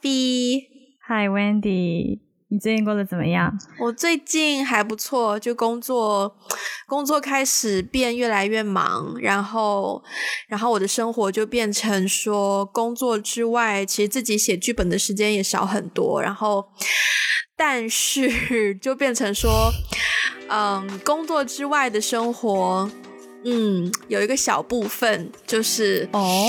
Hi Wendy，你最近过得怎么样？我最近还不错，就工作，工作开始变越来越忙，然后，然后我的生活就变成说，工作之外，其实自己写剧本的时间也少很多，然后，但是 就变成说，嗯，工作之外的生活。嗯，有一个小部分就是哦，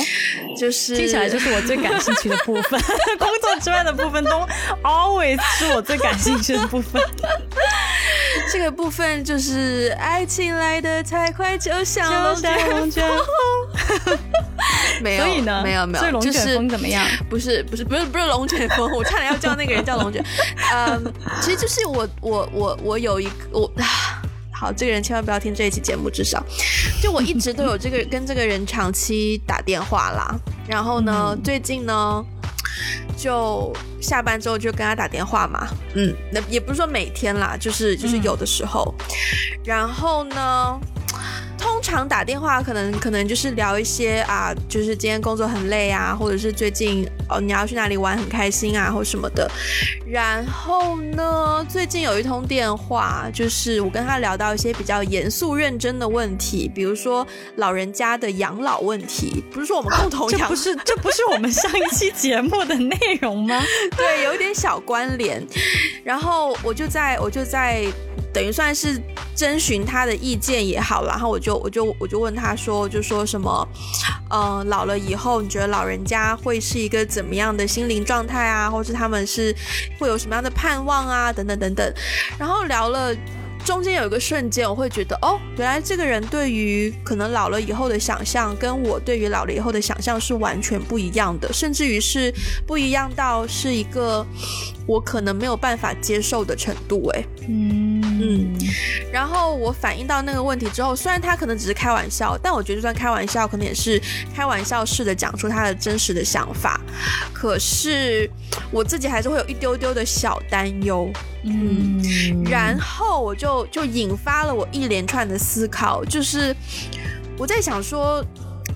就是听起来就是我最感兴趣的部分。工作之外的部分都 always 是我最感兴趣的部分。这个部分就是爱情来的太快，就像龙卷风。没有，所以呢，没有没有，龙卷风怎么样？不是不是不是不是龙卷风，我差点要叫那个人叫龙卷。嗯，其实就是我我我我有一个我。好，这个人千万不要听这一期节目。至少，就我一直都有这个跟这个人长期打电话啦。然后呢，最近呢，就下班之后就跟他打电话嘛。嗯，那也不是说每天啦，就是就是有的时候。然后呢？通常打电话可能可能就是聊一些啊，就是今天工作很累啊，或者是最近哦你要去哪里玩很开心啊，或什么的。然后呢，最近有一通电话，就是我跟他聊到一些比较严肃认真的问题，比如说老人家的养老问题，不是说我们共同养，不是这不是我们上一期节目的内容吗？对，有一点小关联。然后我就在我就在。等于算是征询他的意见也好，然后我就我就我就问他说，就说什么，嗯，老了以后你觉得老人家会是一个怎么样的心灵状态啊，或是他们是会有什么样的盼望啊，等等等等，然后聊了。中间有一个瞬间，我会觉得，哦，原来这个人对于可能老了以后的想象，跟我对于老了以后的想象是完全不一样的，甚至于是不一样到是一个我可能没有办法接受的程度。哎，嗯嗯。然后我反映到那个问题之后，虽然他可能只是开玩笑，但我觉得就算开玩笑，可能也是开玩笑式的讲出他的真实的想法。可是我自己还是会有一丢丢的小担忧。嗯，然后我就就引发了我一连串的思考，就是我在想说，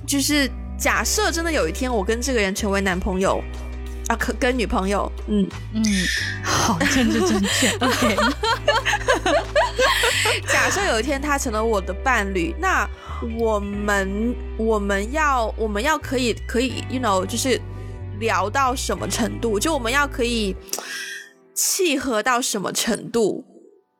就是假设真的有一天我跟这个人成为男朋友啊，可跟女朋友，嗯嗯，好，政治正确，OK。假设有一天他成了我的伴侣，那我们我们要我们要可以可以，you know，就是聊到什么程度？就我们要可以。契合到什么程度？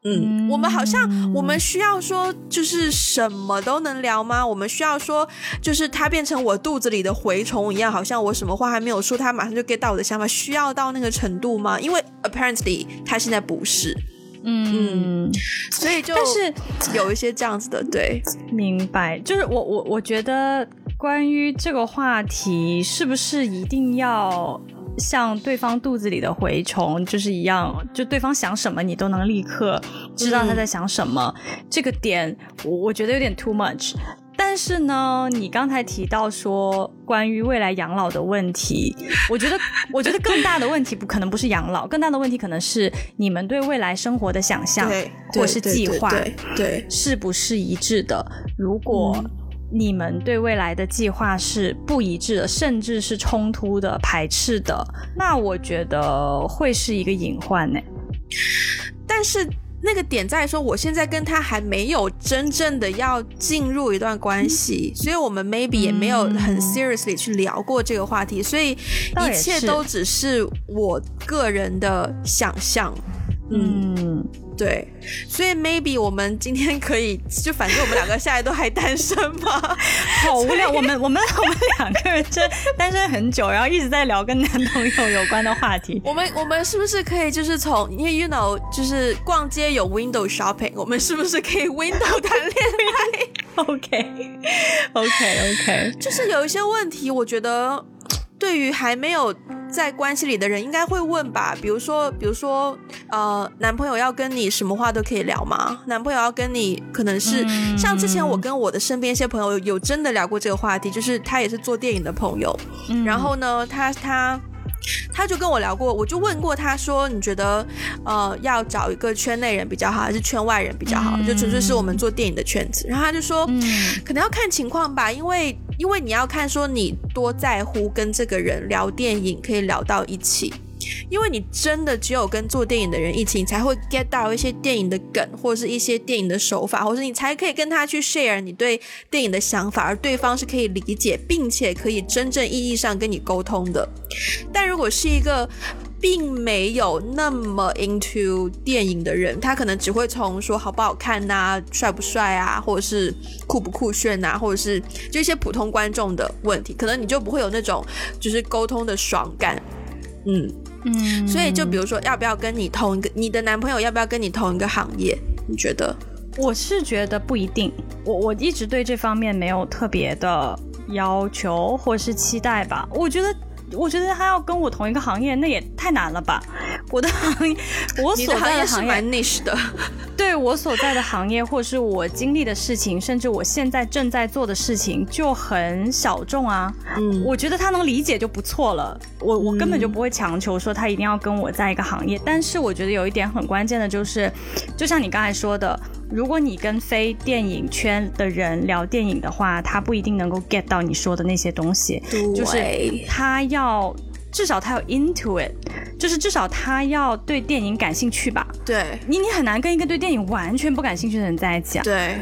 嗯，我们好像我们需要说，就是什么都能聊吗？我们需要说，就是他变成我肚子里的蛔虫一样，好像我什么话还没有说，他马上就 get 到我的想法，需要到那个程度吗？因为 apparently 他现在不是，嗯，所以就但是有一些这样子的，对，明白。就是我我我觉得关于这个话题，是不是一定要？像对方肚子里的蛔虫，就是一样，就对方想什么，你都能立刻知道他在想什么。这个点，我我觉得有点 too much。但是呢，你刚才提到说关于未来养老的问题，我觉得，我觉得更大的问题不可能不是养老，更大的问题可能是你们对未来生活的想象或是计划，对，是不是一致的？如果。你们对未来的计划是不一致的，甚至是冲突的、排斥的，那我觉得会是一个隐患呢。但是那个点在说，我现在跟他还没有真正的要进入一段关系，所以我们 maybe 也没有很 seriously 去聊过这个话题，所以一切都只是我个人的想象。嗯。对，所以 maybe 我们今天可以就反正我们两个现在都还单身嘛，好无聊。我们我们 我们两个人真单身很久，然后一直在聊跟男朋友有关的话题。我们我们是不是可以就是从因为 you know 就是逛街有 window shopping，我们是不是可以 window 谈恋爱？OK OK OK，就是有一些问题，我觉得对于还没有。在关系里的人应该会问吧，比如说，比如说，呃，男朋友要跟你什么话都可以聊吗？男朋友要跟你，可能是像之前我跟我的身边一些朋友有真的聊过这个话题，就是他也是做电影的朋友，然后呢，他他他就跟我聊过，我就问过他说，你觉得呃要找一个圈内人比较好，还是圈外人比较好？就纯粹是我们做电影的圈子，然后他就说，可能要看情况吧，因为。因为你要看说你多在乎跟这个人聊电影可以聊到一起。因为你真的只有跟做电影的人一起，你才会 get 到一些电影的梗，或者是一些电影的手法，或者你才可以跟他去 share 你对电影的想法，而对方是可以理解，并且可以真正意义上跟你沟通的。但如果是一个并没有那么 into 电影的人，他可能只会从说好不好看呐、帅不帅啊，或者是酷不酷炫呐，或者是就一些普通观众的问题，可能你就不会有那种就是沟通的爽感，嗯。嗯，所以就比如说，要不要跟你同一个，你的男朋友要不要跟你同一个行业？你觉得？我是觉得不一定，我我一直对这方面没有特别的要求或是期待吧。我觉得，我觉得他要跟我同一个行业，那也太难了吧。我的行业，我所在的行业蛮 niche 的。对我所在的行业，或是我经历的事情，甚至我现在正在做的事情，就很小众啊。嗯，我觉得他能理解就不错了。我我根本就不会强求说他一定要跟我在一个行业。但是我觉得有一点很关键的就是，就像你刚才说的，如果你跟非电影圈的人聊电影的话，他不一定能够 get 到你说的那些东西。就是他要。至少他要 into it，就是至少他要对电影感兴趣吧。对，你你很难跟一个对电影完全不感兴趣的人在一起啊。对，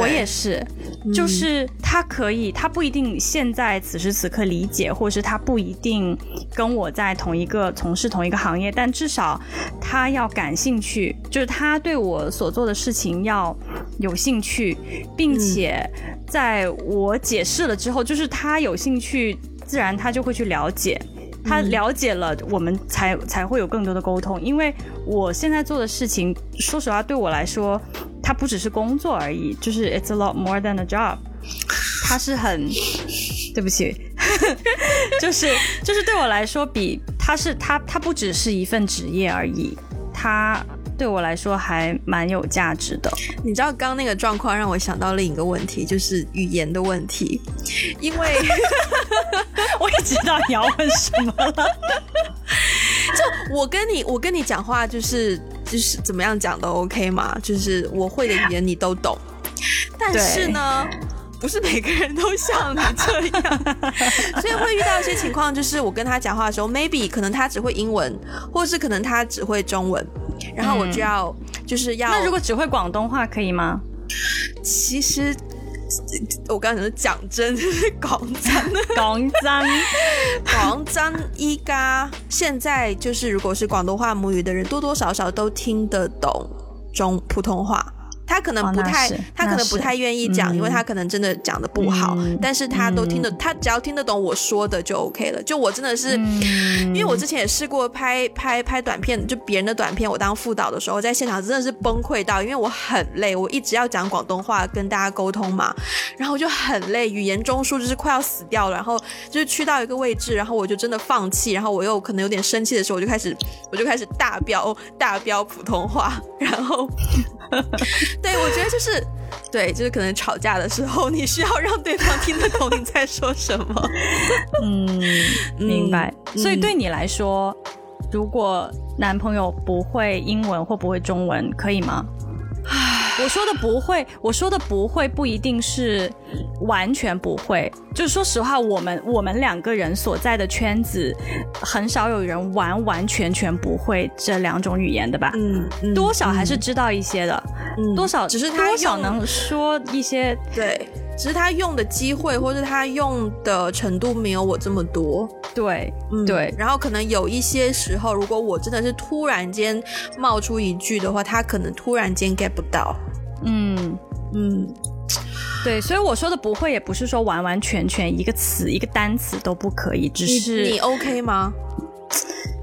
我也是，就是他可以，他不一定现在此时此刻理解，或者是他不一定跟我在同一个从事同一个行业，但至少他要感兴趣，就是他对我所做的事情要有兴趣，并且在我解释了之后，就是他有兴趣，自然他就会去了解。他了解了，我们才才会有更多的沟通。因为我现在做的事情，说实话，对我来说，它不只是工作而已，就是 it's a lot more than a job。它是很，对不起，就是就是对我来说，比它是它它不只是一份职业而已，它。对我来说还蛮有价值的。你知道刚那个状况让我想到另一个问题，就是语言的问题。因为 我也知道你要问什么了。就我跟你，我跟你讲话，就是就是怎么样讲都 OK 嘛。就是我会的语言你都懂。但是呢，不是每个人都像你这样，所以会遇到一些情况，就是我跟他讲话的时候，maybe 可能他只会英文，或是可能他只会中文。然后我就要就是要那如果只会广东话可以吗？其实我刚才是讲真，就是广真，广真，广真依家现在就是如果是广东话母语的人，多多少少都听得懂中普通话。他可能不太，他可能不太愿意讲，因为他可能真的讲的不好。但是他都听得，他只要听得懂我说的就 OK 了。就我真的是，因为我之前也试过拍拍拍短片，就别人的短片，我当副导的时候，在现场真的是崩溃到，因为我很累，我一直要讲广东话跟大家沟通嘛，然后就很累，语言中枢就是快要死掉了。然后就是去到一个位置，然后我就真的放弃，然后我又可能有点生气的时候，我就开始我就开始大飙大飙普通话，然后。对，我觉得就是，对，就是可能吵架的时候，你需要让对方听得懂你在说什么。嗯，明白。所以对你来说，如果男朋友不会英文或不会中文，可以吗？我说的不会，我说的不会不一定是完全不会。就是说实话，我们我们两个人所在的圈子，很少有人完完全全不会这两种语言的吧？嗯，多少还是知道一些的。嗯，多少只是他多少能说一些。对，只是他用的机会或者他用的程度没有我这么多。对，嗯对。然后可能有一些时候，如果我真的是突然间冒出一句的话，他可能突然间 get 不到。嗯嗯。对，所以我说的不会，也不是说完完全全一个词一个单词都不可以，只是你 OK 吗？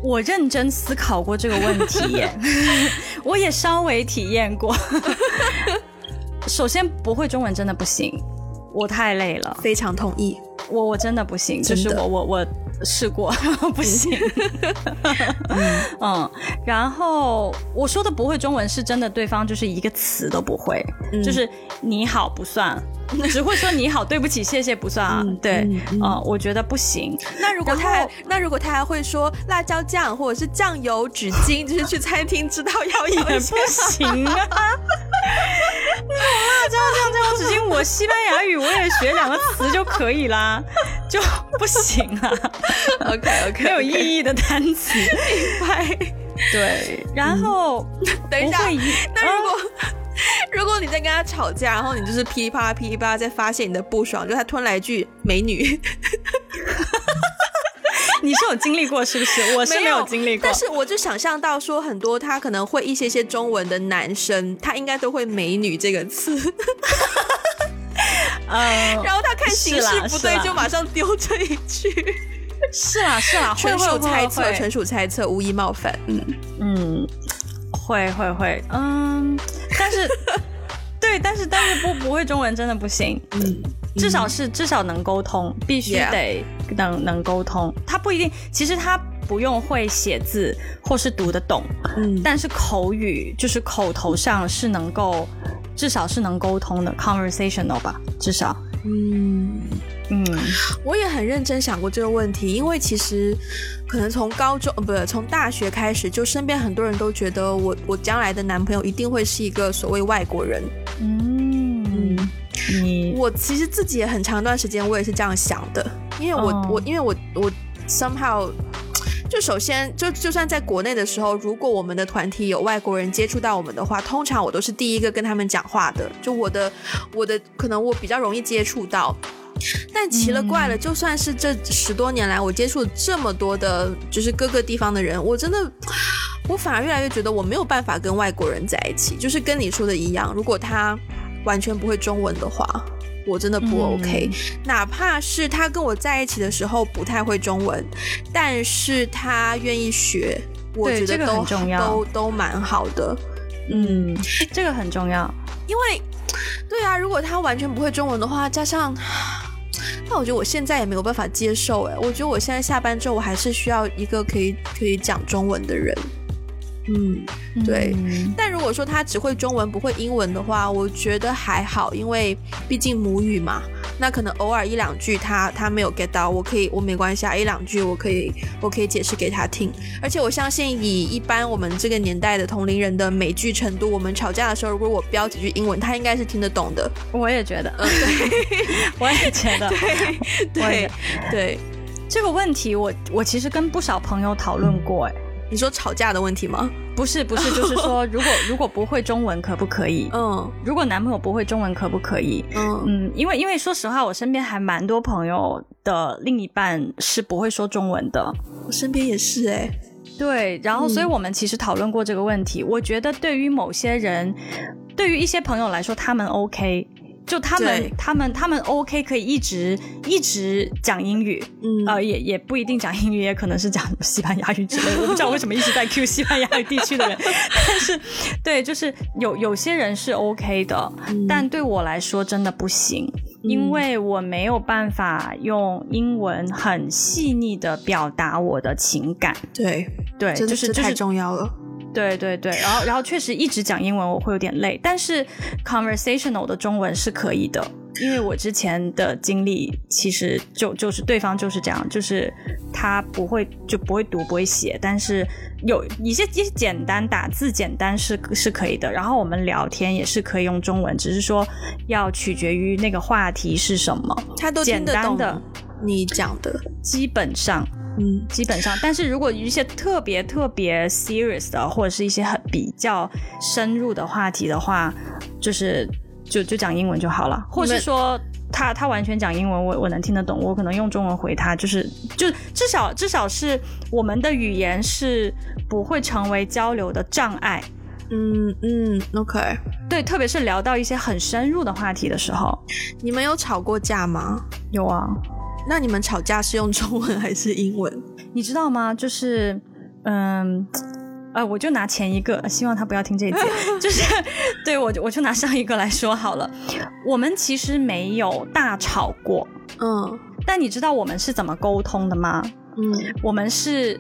我认真思考过这个问题，我也稍微体验过。首先，不会中文真的不行，我太累了。非常同意，我我真的不行，就是我我我。试过 不行，嗯，然后我说的不会中文是真的，对方就是一个词都不会，就是你好不算，只会说你好，对不起，谢谢不算啊，对，嗯，我觉得不行。那如果他还那如果他还会说辣椒酱或者是酱油、纸巾，就是去餐厅知道要也不行啊。辣椒酱、酱油、纸巾，我我西班牙语我也学两个词就可以啦，就不行啊。OK OK，没有意义的单词。明白。对，然后等一下那如果、如果你在跟他吵架，然后你就是噼里啪啦噼里啪啦在发泄你的不爽，就他突然来一句“美女。你是有经历过是不是？我”，是没有经历过。但。是我就想象到说，很多他可能会一些些中文的男生，他应该都会“美女”这个词，呃，然后他看形是势不对，就马上丢这一句，是啦是啦，会纯属猜测，纯属猜测，无意冒犯。嗯，嗯，会会会，嗯，但是 对，但是但是不不会中文真的不行，嗯，至少是至少能沟通，必须得能能沟通。他不一定，其实他不用会写字或是读得懂，嗯但是口语就是口头上是能够，至少是能沟通的，conversational 吧，至少，嗯。嗯我也很认真想过这个问题，因为其实可能从高中呃不是从大学开始，就身边很多人都觉得我我将来的男朋友一定会是一个所谓外国人。嗯，你我其实自己也很长一段时间我也是这样想的，因为我、哦我因为我我 somehow。就首先，就就算在国内的时候，如果我们的团体有外国人接触到我们的话，通常我都是第一个跟他们讲话的。就我的我的可能我比较容易接触到，但奇了怪了，就算是这十多年来我接触了这么多的，就是各个地方的人，我真的，我反而越来越觉得我没有办法跟外国人在一起。就是跟你说的一样，如果他完全不会中文的话，我真的不嗯 OK。哪怕是他跟我在一起的时候不太会中文，但是他愿意学，我觉得都都都蛮好的。嗯，这个很重要。因为，对啊，如果他完全不会中文的话，加上，那我觉得我现在也没有办法接受。哎，我觉得我现在下班之后，我还是需要一个可以可以讲中文的人。嗯，对嗯但如果说他只会中文不会英文的话，我觉得还好，因为毕竟母语嘛。那可能偶尔一两句他他没有 get 到，我可以我没关系啊，一两句我可以我可以解释给他听。而且我相信以一般我们这个年代的同龄人的美剧程度，我们吵架的时候，如果我标几句英文，他应该是听得懂的。我也觉得，嗯，对我也觉得，对对。这个问题我，我其实跟不少朋友讨论过，哎，你说吵架的问题吗？不是不是，就是说，如果如果不会中文可不可以？嗯如果男朋友不会中文可不可以？嗯嗯，因为因为说实话，我身边还蛮多朋友的另一半是不会说中文的。我身边也是哎、对，然后所以我们其实讨论过这个问题。我觉得对于某些人，对于一些朋友来说，他们 OK，就他们他们他们 OK 可以一直一直讲英语，嗯。呃，也也不一定讲英语，也可能是讲西班牙语之类的。我不知道为什么一直在 Q 西班牙语地区的人，但是对，就是有有些人是 OK 的，嗯。但对我来说真的不行。因为我没有办法用英文很细腻的表达我的情感，对，对，就是就是重要了。对对对，然后然后确实一直讲英文我会有点累，但是 conversational 的中文是可以的，因为我之前的经历其实就就是对方就是这样，就是他不会就不会读不会写，但是有一些一些简单打字简单是是可以的，然后我们聊天也是可以用中文，只是说要取决于那个话题是什么，他都。听简得懂单的你讲的，基本上嗯基本上，但是如果一些特别特别 serious 的，或者是一些很比较深入的话题的话，就是就就讲英文就好了，或是说他他完全讲英文，我我能听得懂，我可能用中文回他，就是就至少至少是我们的语言是不会成为交流的障碍。嗯嗯，OK。对，特别是聊到一些很深入的话题的时候，你们有吵过架吗？有啊，那你们吵架是用中文还是英文？你知道吗？就是，嗯，呃，我就拿前一个，希望他不要听这一节，就是对我就我就拿上一个来说好了。我们其实没有大吵过，嗯但你知道我们是怎么沟通的吗？嗯我们是，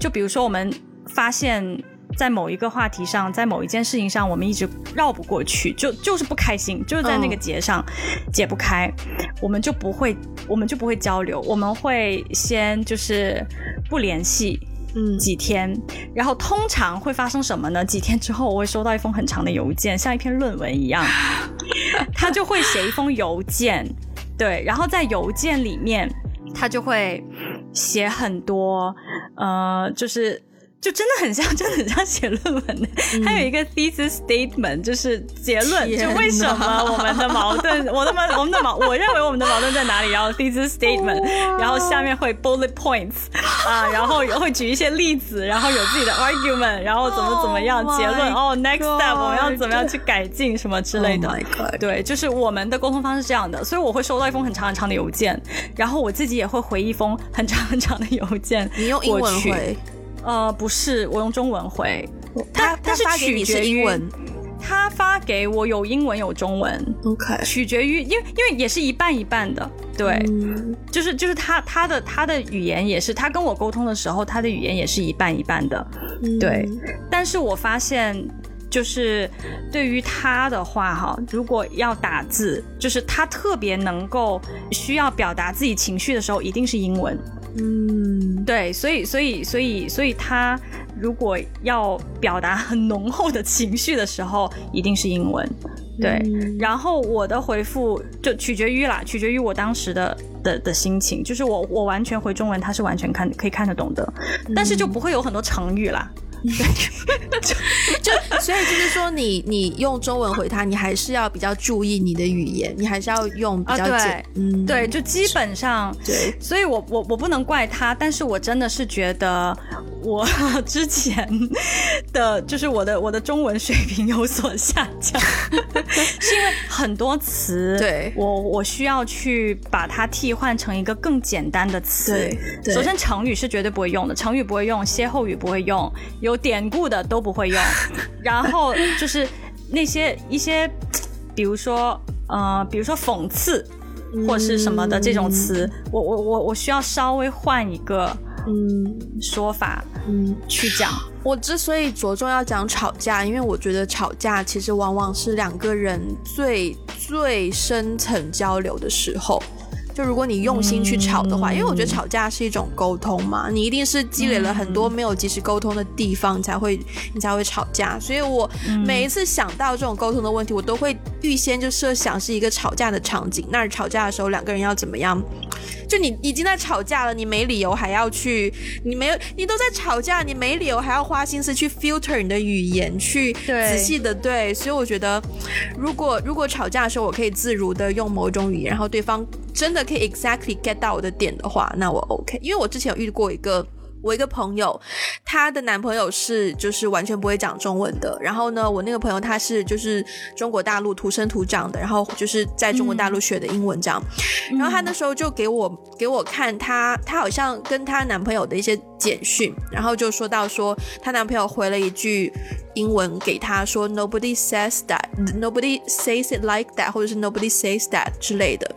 就比如说我们发现。在某一个话题上，在某一件事情上，我们一直绕不过去，就就是不开心，就是在那个嗯结上解不开，我们就不会，我们就不会交流，我们会先就是不联系，嗯几天，然后通常会发生什么呢？几天之后，我会收到一封很长的邮件，像一篇论文一样。他就会写一封邮件，对，然后在邮件里面，他就会写很多，呃，就是。就真的很像，真的很像写论文的。还有一个 thesis statement，就是结论，就为什么我们的矛盾，我的矛，我们的矛，我认为我们的矛盾在哪里？然后 thesis statement，然后下面会 bullet points 啊，然后 会举一些例子，然后有自己的 argument，然后怎么怎么样，结论哦，next step 我们要怎么样去改进什么之类的。对，就是我们的沟通方式是这样的，所以我会收到一封很长很长的邮件，然后我自己也会回一封很长很长的邮件。你用英文回。呃，不是，我用中文回。他他是取决于他发给我有英文有中文，OK，取决于因为因为也是一半一半的，对，就是就是他他的他的语言也是他跟我沟通的时候，他的语言也是一半一半的，对。但是我发现就是对于他的话哈，如果要打字，就是他特别能够需要表达自己情绪的时候，一定是英文。嗯，对，所以，所以，所以，所以他如果要表达很浓厚的情绪的时候，一定是英文。对，然后我的回复就取决于啦，取决于我当时的的的心情，就是我我完全回中文，他是完全看可以看得懂的，但是就不会有很多成语啦。就 就所以就是说，你你用中文回他，你还是要比较注意你的语言，你还是要用比较简，嗯，对，就基本上对。所以我我我不能怪他，但是我真的是觉得我之前的就是我的我的中文水平有所下降，是因为很多词，对我我需要去把它替换成一个更简单的词。对，首先成语是绝对不会用的，成语不会用，歇后语不会用，有。有典故的都不会用，然后就是那些一些，比如说呃，比如说讽刺或是什么的这种词，我我我我需要稍微换一个嗯说法嗯去讲。我之所以着重要讲吵架，因为我觉得吵架其实往往是两个人最最深层交流的时候。就如果你用心去吵的话，因为我觉得吵架是一种沟通嘛，你一定是积累了很多没有及时沟通的地方，你才会你才会吵架。所以我每一次想到这种沟通的问题，我都会预先就设想是一个吵架的场景。那吵架的时候，两个人要怎么样？就你已经在吵架了，你没理由还要去，你没有，你都在吵架，你没理由还要花心思去 filter 你的语言，去仔细的对。所以我觉得，如果如果吵架的时候，我可以自如的用某种语言，然后对方真的可以 exactly get 到我的点的话，那我 OK。因为我之前有遇过一个。我一个朋友，她的男朋友是就是完全不会讲中文的。然后呢，我那个朋友他是就是中国大陆土生土长的，然后就是在中国大陆学的英文这样。然后她那时候就给我给我看她她好像跟她男朋友的一些简讯，然后就说到说她男朋友回了一句英文给她说 Nobody says that, nobody says it like that，或者是 Nobody says that 之类的。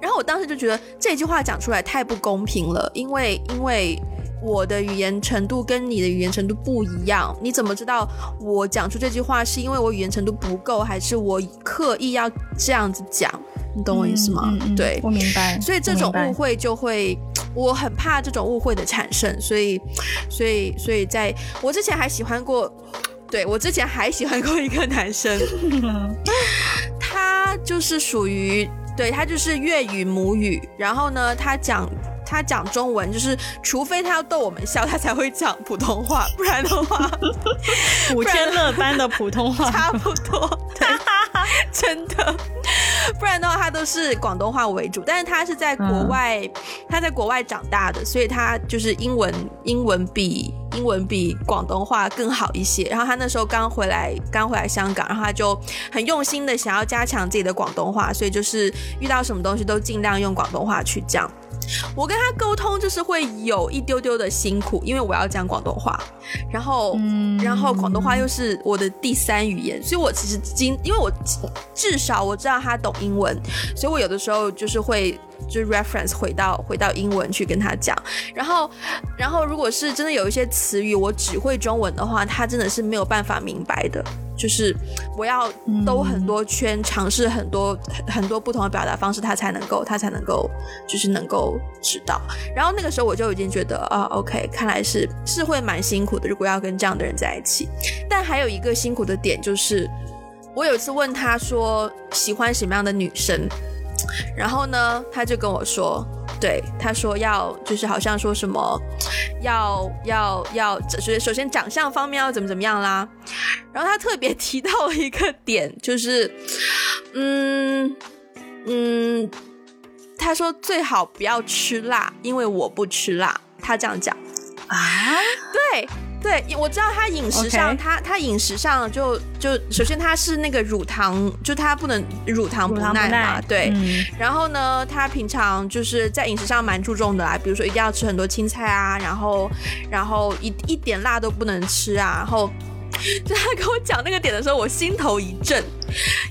然后我当时就觉得这句话讲出来太不公平了，因为因为。我的语言程度跟你的语言程度不一样，你怎么知道我讲出这句话是因为我语言程度不够，还是我刻意要这样子讲？你懂我意思吗？对，我明白。所以这种误会就会，我很怕这种误会的产生。所以，所以，所以在我之前还喜欢过，对我之前还喜欢过一个男生，他就是属于，对他就是粤语母语，然后呢，他讲。他讲中文就是，除非他要逗我们笑，他才会讲普通话，不然的话，古天乐般的普通话 差不多，真的，不然的话他都是广东话为主。但是他是在国外，他在国外长大的，所以他就是英文，英文比英文比广东话更好一些。然后他那时候刚回来，刚回来香港，然后他就很用心的想要加强自己的广东话，所以就是遇到什么东西都尽量用广东话去讲。我跟他沟通就是会有一丢丢的辛苦，因为我要讲广东话，然后，然后广东话又是我的第三语言，所以我其实今，因为我至少我知道他懂英文，所以我有的时候就是会就 reference 回到回到英文去跟他讲，然后，然后如果是真的有一些词语我只会中文的话，他真的是没有办法明白的。就是我要兜很多圈，尝试很多很多不同的表达方式，他才能够，他才能够，就是能够知道。然后那个时候我就已经觉得啊，OK，看来是是会蛮辛苦的，如果要跟这样的人在一起。但还有一个辛苦的点就是。我有一次问他说喜欢什么样的女生，然后呢，他就跟我说，对，他说要就是好像说什么要要要，首首先长相方面要怎么怎么样啦，然后他特别提到了一个点，就是嗯嗯，他说最好不要吃辣，因为我不吃辣，他这样讲。啊，对。对，我知道他饮食上，他他饮食上就就首先他是那个乳糖，就他不能乳糖不耐嘛，对。然后呢，他平常就是在饮食上蛮注重的啊，比如说一定要吃很多青菜啊，然后然后一一点辣都不能吃啊，然后。就他跟我讲那个点的时候，我心头一震，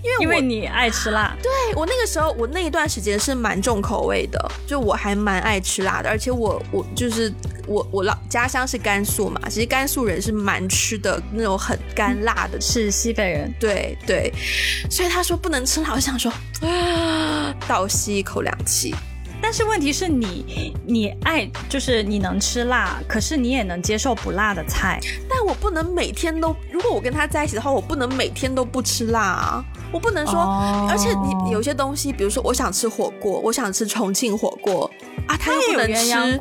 因为因为你爱吃辣。对我那个时候，我那一段时间是蛮重口味的，就我还蛮爱吃辣的，而且我我就是我我老家乡是甘肃嘛，其实甘肃人是蛮吃的那种很干辣的，是西北人。对对，所以他说不能吃辣，我想说啊，倒吸一口凉气。但是问题是你，你爱就是你能吃辣，可是你也能接受不辣的菜。但我不能每天都，如果我跟他在一起的话，我不能每天都不吃辣啊！我不能说，而且你有些东西，比如说我想吃火锅，我想吃重庆火锅啊，他又不能吃。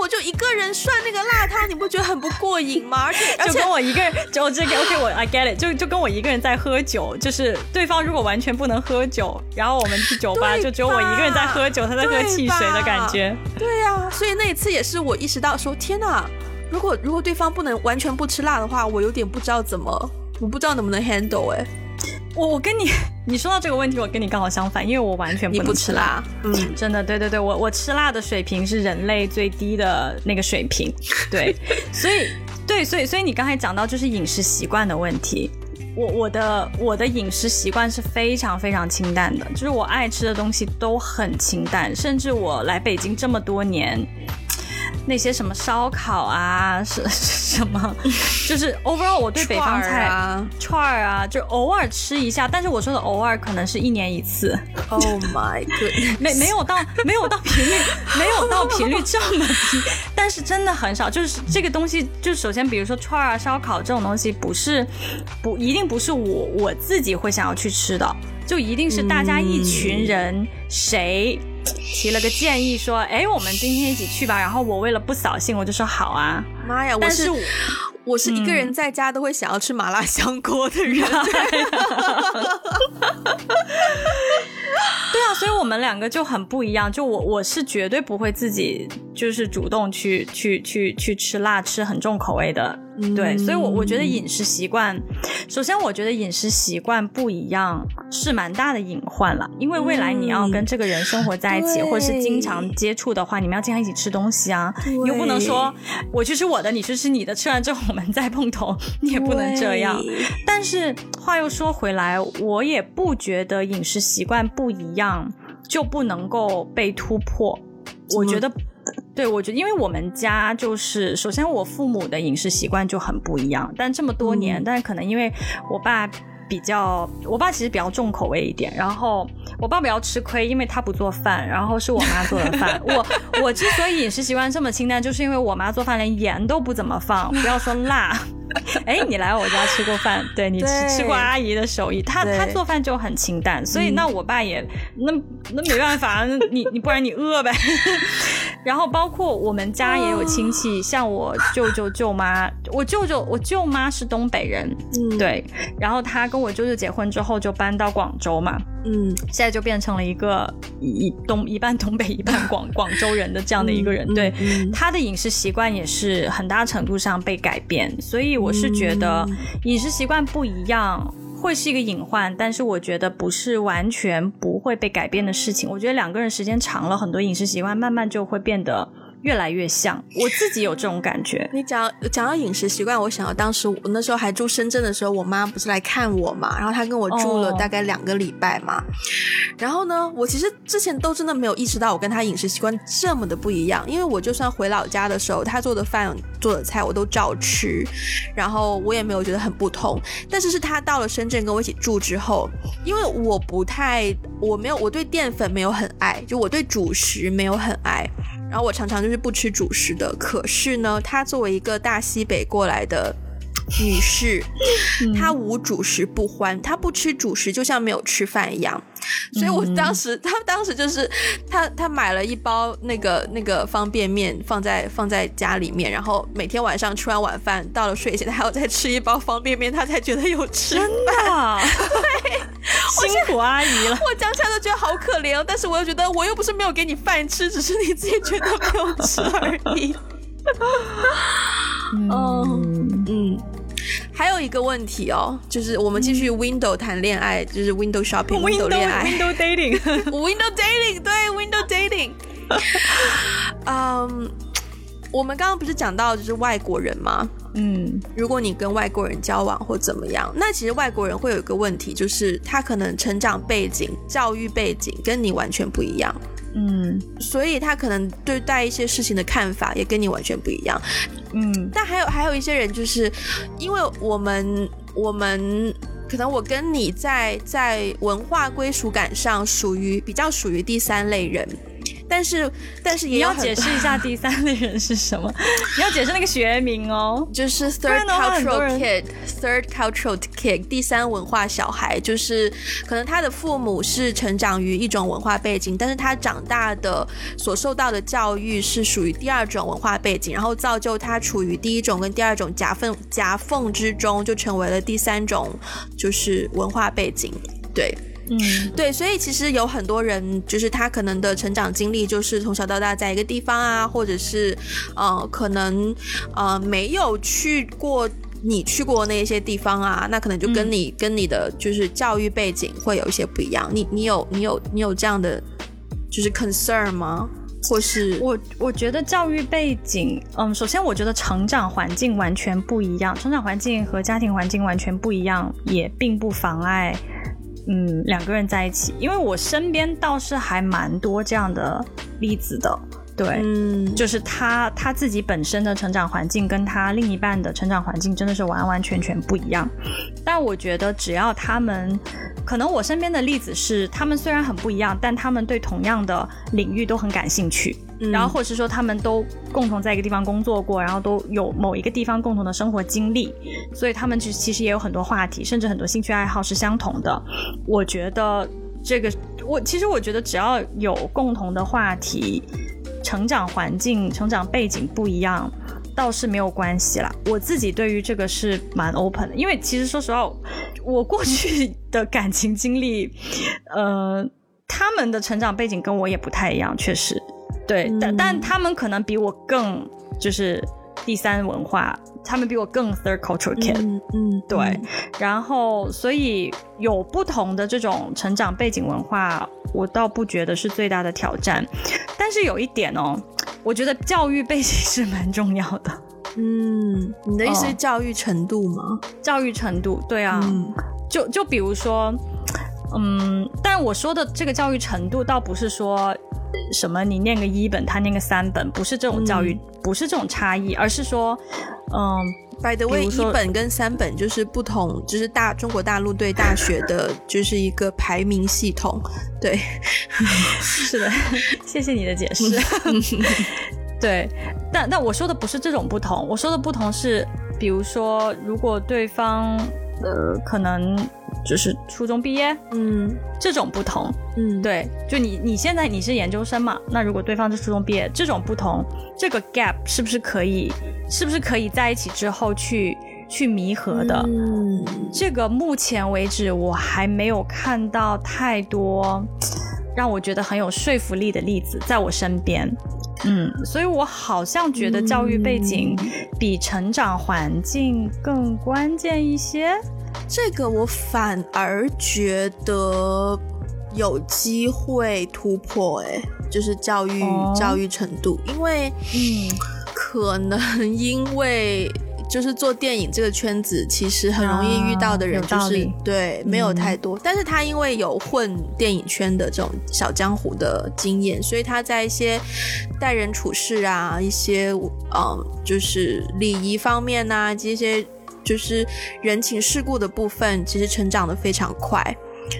我就一个人涮那个辣汤，你不觉得很不过瘾吗？而且就跟我一个人，就这个 OK，我 I get it，就就跟我一个人在喝酒，就是对方如果完全不能喝酒，然后我们去酒吧，就只有我一个人在喝酒，他在喝汽水的感觉。对呀，所以那一次也是我意识到说，天哪，如果如果对方不能完全不吃辣的话，我有点不知道怎么，我不知道能不能 handle 哎。我我跟你 你说到这个问题，我跟你刚好相反，因为我完全不能吃辣。嗯，真的，对对对，我我吃辣的水平是人类最低的那个水平。对，所以对，所以所以你刚才讲到就是饮食习惯的问题。我我的我的饮食习惯是非常非常清淡的，就是我爱吃的东西都很清淡，甚至我来北京这么多年。那些什么烧烤啊，是什么？就是 overall 我对北方菜串儿啊，就偶尔吃一下。但是我说的偶尔可能是一年一次。Oh my god！没没有到没有到频率 没有到频率这么低，但是真的很少。就是这个东西，就首先比如说串儿啊、烧烤这种东西，不是不一定不是我我自己会想要去吃的，就一定是大家一群人谁。提了个建议说，哎，我们今天一起去吧。然后我为了不扫兴，我就说好啊。妈呀，我是我是一个人在家都会想要吃麻辣香锅的人。对啊，所以我们两个就很不一样。就我我是绝对不会自己就是主动去去去去吃辣，吃很重口味的。对，所以，我我觉得饮食习惯，首先，我觉得饮食习惯不一样是蛮大的隐患了。因为未来你要跟这个人生活在一起，或者是经常接触的话，你们要经常一起吃东西啊。你又不能说我去吃我的，你去吃你的，吃完之后我们再碰头，你也不能这样。但是话又说回来，我也不觉得饮食习惯不一样就不能够被突破。我觉得。对，我觉得，因为我们家就是，首先我父母的饮食习惯就很不一样，但这么多年，但是可能因为我爸比较，我爸其实比较重口味一点，然后我爸比较吃亏，因为他不做饭，然后是我妈做的饭。我我之所以饮食习惯这么清淡，就是因为我妈做饭连盐都不怎么放，不要说辣。哎，你来我家吃过饭，对你吃吃过阿姨的手艺，她她做饭就很清淡，所以那我爸也那那没办法，你你不然你饿呗。然后包括我们家也有亲戚，像我舅舅舅妈，我舅舅我舅妈是东北人，嗯，对，然后他跟我舅舅结婚之后就搬到广州嘛。嗯，现在就变成了一个一东一半东北一半广 广州人的这样的一个人，对他的饮食习惯也是很大程度上被改变，所以我是觉得饮食习惯不一样会是一个隐患，但是我觉得不是完全不会被改变的事情。我觉得两个人时间长了，很多饮食习惯慢慢就会变得。越来越像，我自己有这种感觉。你讲讲到饮食习惯，我想到当时我那时候还住深圳的时候，我妈不是来看我嘛，然后她跟我住了大概两个礼拜嘛。然后呢，我其实之前都真的没有意识到我跟她饮食习惯这么的不一样，因为我就算回老家的时候，她做的饭做的菜我都照吃，然后我也没有觉得很不同。但是是她到了深圳跟我一起住之后，因为我不太，我没有，我对淀粉没有很爱，就我对主食没有很爱。然后我常常就是不吃主食的，可是呢，她作为一个大西北过来的女士，她无主食不欢，她不吃主食就像没有吃饭一样。所以我当时，她当时就是她她买了一包那个那个方便面放在放在家里面，然后每天晚上吃完晚饭到了睡前，她还要再吃一包方便面，她才觉得有吃真的，对，辛苦阿姨了。我讲起来都觉得好可怜哦，但是我又觉得我又不是没有给你饭吃，只是你自己觉得没有吃而已。嗯嗯，还有一个问题哦，就是我们继续 window 谈恋爱，就是 window shopping，window 恋爱，window dating，window dating，对，window dating。嗯，我们刚刚不是讲到就是外国人吗？嗯，如果你跟外国人交往或怎么样，那其实外国人会有一个问题，就是他可能成长背景、教育背景跟你完全不一样。嗯，所以他可能对待一些事情的看法也跟你完全不一样。嗯，但还有还有一些人，就是因为我们我们可能我跟你在在文化归属感上属于比较属于第三类人。但是，但是也要解释一下第三类人是什么？你要解释那个学名哦，就是 third cultural kid，third cultural kid，第三文化小孩，就是可能他的父母是成长于一种文化背景，但是他长大的所受到的教育是属于第二种文化背景，然后造就他处于第一种跟第二种夹缝夹缝之中，就成为了第三种就是文化背景，对。嗯，对，所以其实有很多人，就是他可能的成长经历，就是从小到大在一个地方啊，或者是，呃，可能呃没有去过你去过那些地方啊，那可能就跟你跟你的就是教育背景会有一些不一样。你你有你有你有这样的就是 concern 吗？或是我我觉得教育背景，嗯，首先我觉得成长环境完全不一样，成长环境和家庭环境完全不一样，也并不妨碍。嗯，两个人在一起，因为我身边倒是还蛮多这样的例子的，对，嗯，就是他他自己本身的成长环境跟他另一半的成长环境真的是完完全全不一样，但我觉得只要他们，可能我身边的例子是，他们虽然很不一样，但他们对同样的领域都很感兴趣。然后，或者是说他们都共同在一个地方工作过，然后都有某一个地方共同的生活经历，所以他们其实其实也有很多话题，甚至很多兴趣爱好是相同的。我觉得这个，我其实我觉得只要有共同的话题，成长环境、成长背景不一样，倒是没有关系啦。我自己对于这个是蛮 open 的，因为其实说实话，我过去的感情经历，呃，他们的成长背景跟我也不太一样，确实。对，但但他们可能比我更就是第三文化，他们比我更 third culture kid，嗯，对，然后所以有不同的这种成长背景文化，我倒不觉得是最大的挑战，但是有一点哦，我觉得教育背景是蛮重要的，嗯，你的意思是教育程度吗？教育程度，对啊，就就比如说，嗯，但我说的这个教育程度，倒不是说。什么？你念个一本，他念个三本，不是这种教育，不是这种差异，而是说，嗯，by the way，一本跟三本就是不同，就是大中国大陆对大学的就是一个排名系统，对，是的，谢谢你的解释。对，但但我说的不是这种不同，我说的不同是，比如说，如果对方呃可能。就是初中毕业，嗯，这种不同，嗯，对，就你你现在你是研究生嘛？那如果对方是初中毕业，这种不同，这个 gap 是不是可以，是不是可以在一起之后去去弥合的？嗯，这个目前为止我还没有看到太多让我觉得很有说服力的例子在我身边，嗯，所以我好像觉得教育背景比成长环境更关键一些。这个我反而觉得有机会突破，哎，就是教育教育程度，因为嗯，可能因为就是做电影这个圈子，其实很容易遇到的人就是对没有太多，但是他因为有混电影圈的这种小江湖的经验，所以他在一些待人处事啊，一些嗯，就是礼仪方面呐，这些。就是人情世故的部分，其实成长的非常快，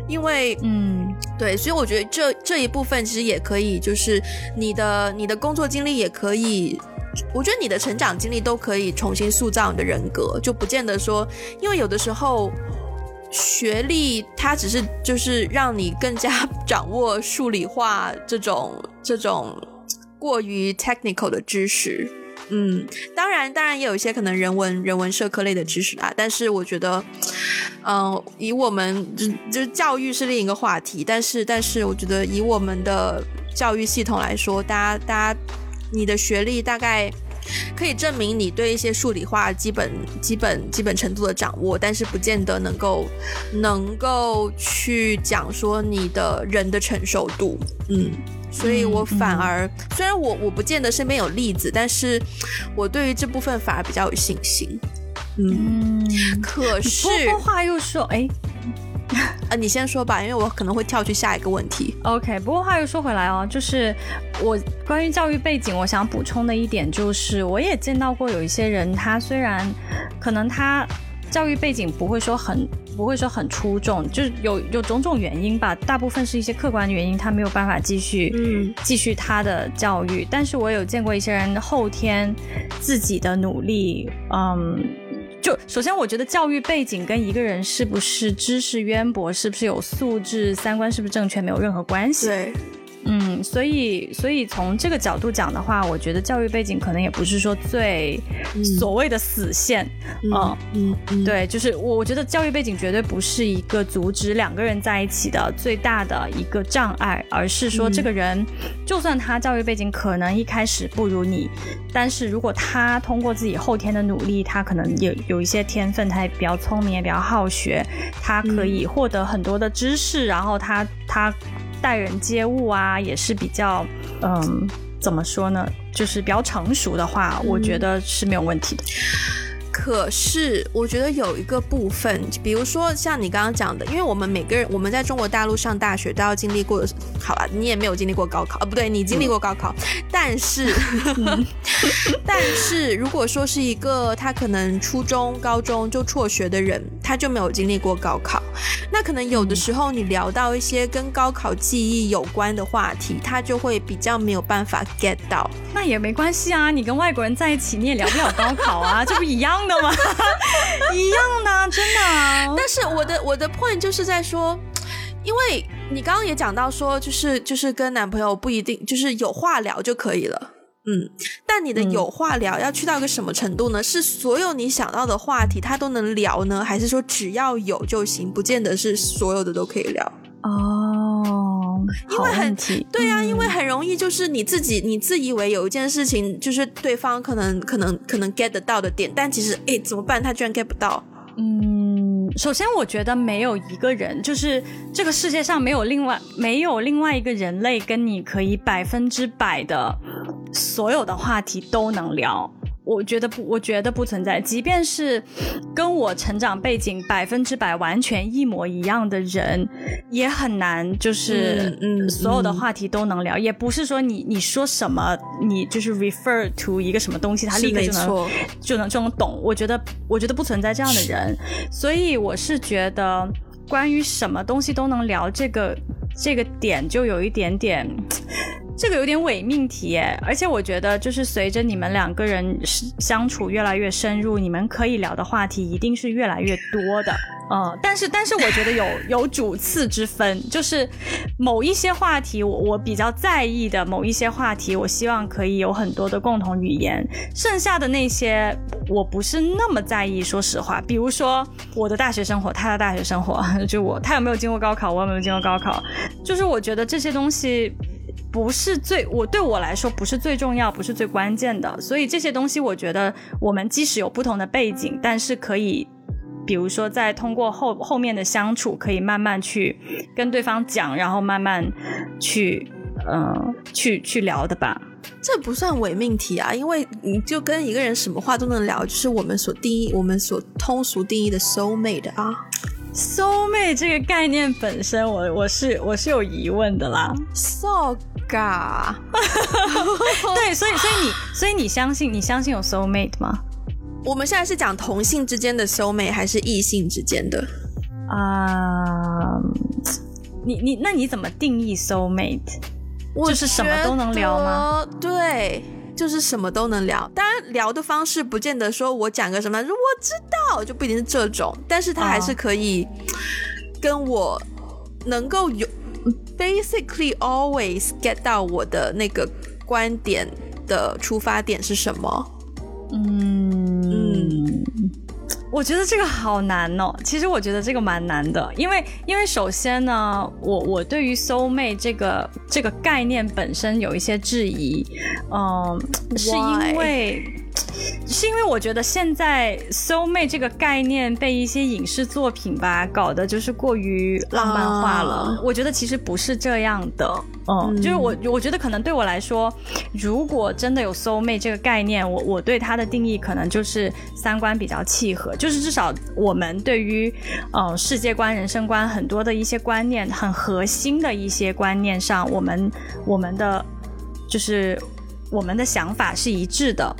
因为嗯，对，所以我觉得这这一部分其实也可以，就是你的你的工作经历也可以我觉得你的成长经历都可以重新塑造你的人格，就不见得说，因为有的时候学历它只是就是让你更加掌握数理化这种这种过于 technical 的知识。嗯，当然，当然也有一些可能人文、人文社科类的知识啦。但是我觉得，嗯，以我们就就教育是另一个话题。但是，但是我觉得以我们的教育系统来说，大家，大家，你的学历大概可以证明你对一些数理化基本、基本、基本程度的掌握，但是不见得能够能够去讲说你的人的承受度。嗯。所以我反而，虽然我我不见得身边有例子，但是我对于这部分反而比较有信心。嗯，可是话又说，哎，啊，你先说吧，因为我可能会跳去下一个问题。OK，不过话又说回来哦，就是我关于教育背景，我想补充的一点就是，我也见到过有一些人，他虽然可能他教育背景不会说很。不会说很出众，就是有有种种原因吧，大部分是一些客观的原因，他没有办法继续嗯继续他的教育。但是我有见过一些人后天自己的努力，嗯，就首先我觉得教育背景跟一个人是不是知识渊博、是不是有素质、三观是不是正确没有任何关系。对。嗯，所以所以从这个角度讲的话，我觉得教育背景可能也不是说最所谓的死线，嗯嗯，对，就是我觉得教育背景绝对不是一个阻止两个人在一起的最大的一个障碍，而是说这个人就算他教育背景可能一开始不如你，但是如果他通过自己后天的努力，他可能有有一些天分，他也比较聪明，也比较好学，他可以获得很多的知识，然后他他。待人接物啊，也是比较，嗯，怎么说呢？就是比较成熟的话，我觉得是没有问题的。可是，我觉得有一个部分，比如说像你刚刚讲的，因为我们每个人，我们在中国大陆上大学都要经历过，好吧，你也没有经历过高考，呃，不对，你经历过高考，但是，但是如果说是一个他可能初中、高中就辍学的人，他就没有经历过高考，那可能有的时候你聊到一些跟高考记忆有关的话题，他就会比较没有办法 get 到。那也没关系啊，你跟外国人在一起，你也聊不了高考啊，这不一样。的吗？一样的，真的。但是我的我的 point 就是在说，因为你刚刚也讲到说，就是就是跟男朋友不一定就是有话聊就可以了，嗯。但你的有话聊要去到一个什么程度呢？是所有你想到的话题他都能聊呢，还是说只要有就行，不见得是所有的都可以聊？哦，因为很对啊，因为很容易就是你自己，你自以为有一件事情，就是对方可能可能可能 get 得到的点，但其实哎怎么办？他居然 get 不到。嗯，首先我觉得没有一个人，就是这个世界上没有另外没有另外一个人类跟你可以百分之百的所有的话题都能聊。我觉得不，我觉得不存在。即便是跟我成长背景百分之百完全一模一样的人，也很难，就是嗯，所有的话题都能聊。也不是说你你说什么，你就是 refer to 一个什么东西，他立刻就能就能就能懂。我觉得我觉得不存在这样的人，所以我是觉得关于什么东西都能聊这个这个点，就有一点点。这个有点伪命题耶，而且我觉得就是随着你们两个人相处越来越深入，你们可以聊的话题一定是越来越多的。嗯，但是但是我觉得有 有主次之分，就是某一些话题我我比较在意的某一些话题，我希望可以有很多的共同语言。剩下的那些我不是那么在意，说实话。比如说我的大学生活，他的大学生活，就我他有没有经过高考，我有没有经过高考，就是我觉得这些东西。不是最我对我来说不是最重要，不是最关键的。所以这些东西，我觉得我们即使有不同的背景，但是可以，比如说在通过后后面的相处，可以慢慢去跟对方讲，然后慢慢去嗯去去聊的吧。这不算伪命题啊，因为你就跟一个人什么话都能聊，就是我们所定义、我们所通俗定义的 soul mate 啊。Soul mate 这个概念本身，我我是我是有疑问的啦。so 嘎，对，所以所以你所以你相信你相信有 soul mate 吗？我们现在是讲同性之间的 soul mate 还是异性之间的？啊，你你那你怎么定义 soul mate？就是什么都能聊吗？对，就是什么都能聊。当然，聊的方式不见得说我讲个什么，我知道就不一定是这种，但是他还是可以跟我能够有 basically always get 到我的那个观点的出发点是什么。嗯，我觉得这个好难哦。其实我觉得这个蛮难的，因为因为首先呢，我我对于 soul mate 这个这个概念本身有一些质疑，嗯，是因为。是因为我觉得现在 soul mate 这个概念被一些影视作品吧搞得就是过于浪漫化了。我觉得其实不是这样的，嗯，就是我我觉得可能对我来说，如果真的有 soul mate 这个概念，我我对它的定义可能就是三观比较契合，就是至少我们对于嗯世界观、人生观很多的一些观念，很核心的一些观念上，我们我们的就是。我们的想法是一致的，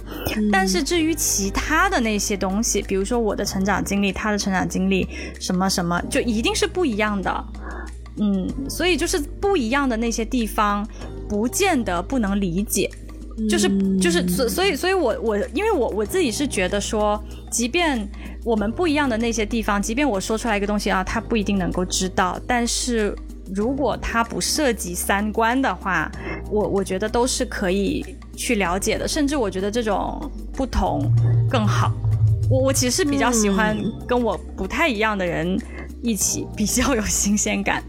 但是至于其他的那些东西，比如说我的成长经历，他的成长经历，什么什么，就一定是不一样的。嗯，所以就是不一样的那些地方，不见得不能理解。就是就是所所以所以我我因为我我自己是觉得说，即便我们不一样的那些地方，即便我说出来一个东西啊，他不一定能够知道，但是。如果它不涉及三观的话，我我觉得都是可以去了解的，甚至我觉得这种不同更好。我我其实比较喜欢跟我不太一样的人一起，比较有新鲜感。